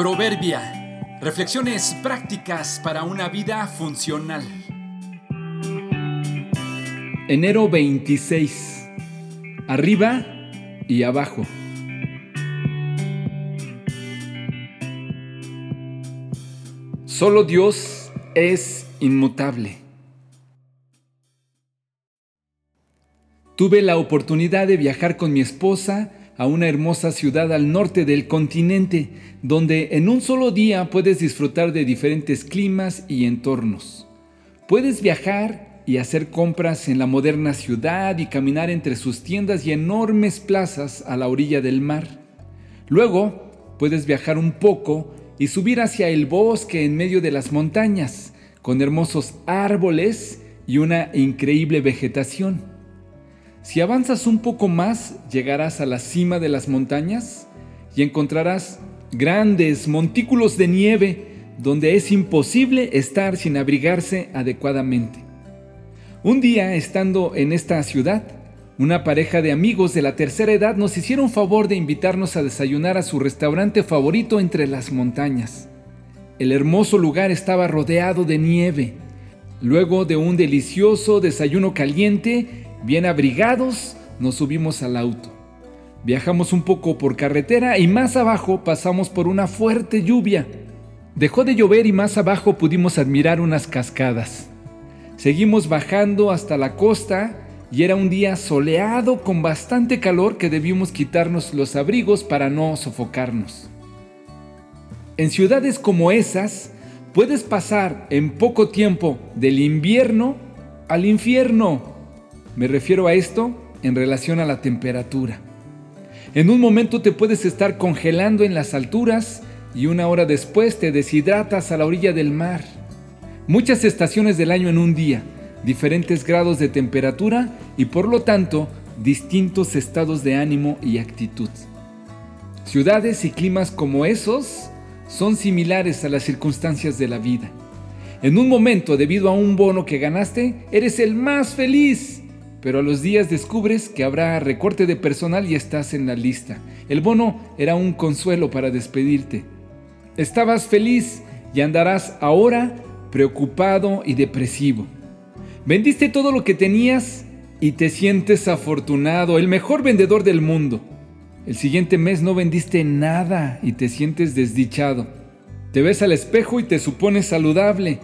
Proverbia. Reflexiones prácticas para una vida funcional. Enero 26. Arriba y abajo. Solo Dios es inmutable. Tuve la oportunidad de viajar con mi esposa a una hermosa ciudad al norte del continente, donde en un solo día puedes disfrutar de diferentes climas y entornos. Puedes viajar y hacer compras en la moderna ciudad y caminar entre sus tiendas y enormes plazas a la orilla del mar. Luego, puedes viajar un poco y subir hacia el bosque en medio de las montañas, con hermosos árboles y una increíble vegetación. Si avanzas un poco más, llegarás a la cima de las montañas y encontrarás grandes montículos de nieve donde es imposible estar sin abrigarse adecuadamente. Un día, estando en esta ciudad, una pareja de amigos de la tercera edad nos hicieron favor de invitarnos a desayunar a su restaurante favorito entre las montañas. El hermoso lugar estaba rodeado de nieve. Luego de un delicioso desayuno caliente, Bien abrigados, nos subimos al auto. Viajamos un poco por carretera y más abajo pasamos por una fuerte lluvia. Dejó de llover y más abajo pudimos admirar unas cascadas. Seguimos bajando hasta la costa y era un día soleado con bastante calor que debimos quitarnos los abrigos para no sofocarnos. En ciudades como esas, puedes pasar en poco tiempo del invierno al infierno. Me refiero a esto en relación a la temperatura. En un momento te puedes estar congelando en las alturas y una hora después te deshidratas a la orilla del mar. Muchas estaciones del año en un día, diferentes grados de temperatura y por lo tanto distintos estados de ánimo y actitud. Ciudades y climas como esos son similares a las circunstancias de la vida. En un momento, debido a un bono que ganaste, eres el más feliz pero a los días descubres que habrá recorte de personal y estás en la lista. El bono era un consuelo para despedirte. Estabas feliz y andarás ahora preocupado y depresivo. Vendiste todo lo que tenías y te sientes afortunado, el mejor vendedor del mundo. El siguiente mes no vendiste nada y te sientes desdichado. Te ves al espejo y te supones saludable.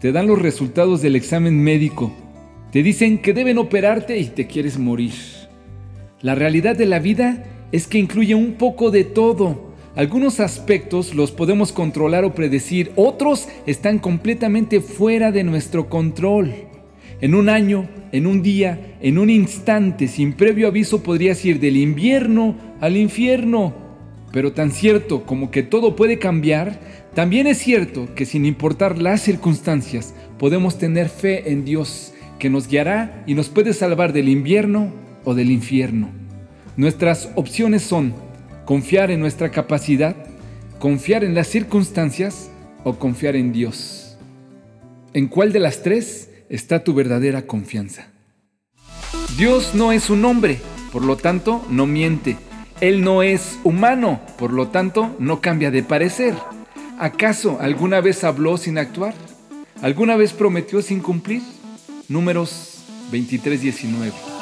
Te dan los resultados del examen médico te dicen que deben operarte y te quieres morir. La realidad de la vida es que incluye un poco de todo. Algunos aspectos los podemos controlar o predecir, otros están completamente fuera de nuestro control. En un año, en un día, en un instante, sin previo aviso podrías ir del invierno al infierno. Pero tan cierto como que todo puede cambiar, también es cierto que sin importar las circunstancias, podemos tener fe en Dios que nos guiará y nos puede salvar del invierno o del infierno. Nuestras opciones son confiar en nuestra capacidad, confiar en las circunstancias o confiar en Dios. ¿En cuál de las tres está tu verdadera confianza? Dios no es un hombre, por lo tanto no miente. Él no es humano, por lo tanto no cambia de parecer. ¿Acaso alguna vez habló sin actuar? ¿Alguna vez prometió sin cumplir? Números 23, 19.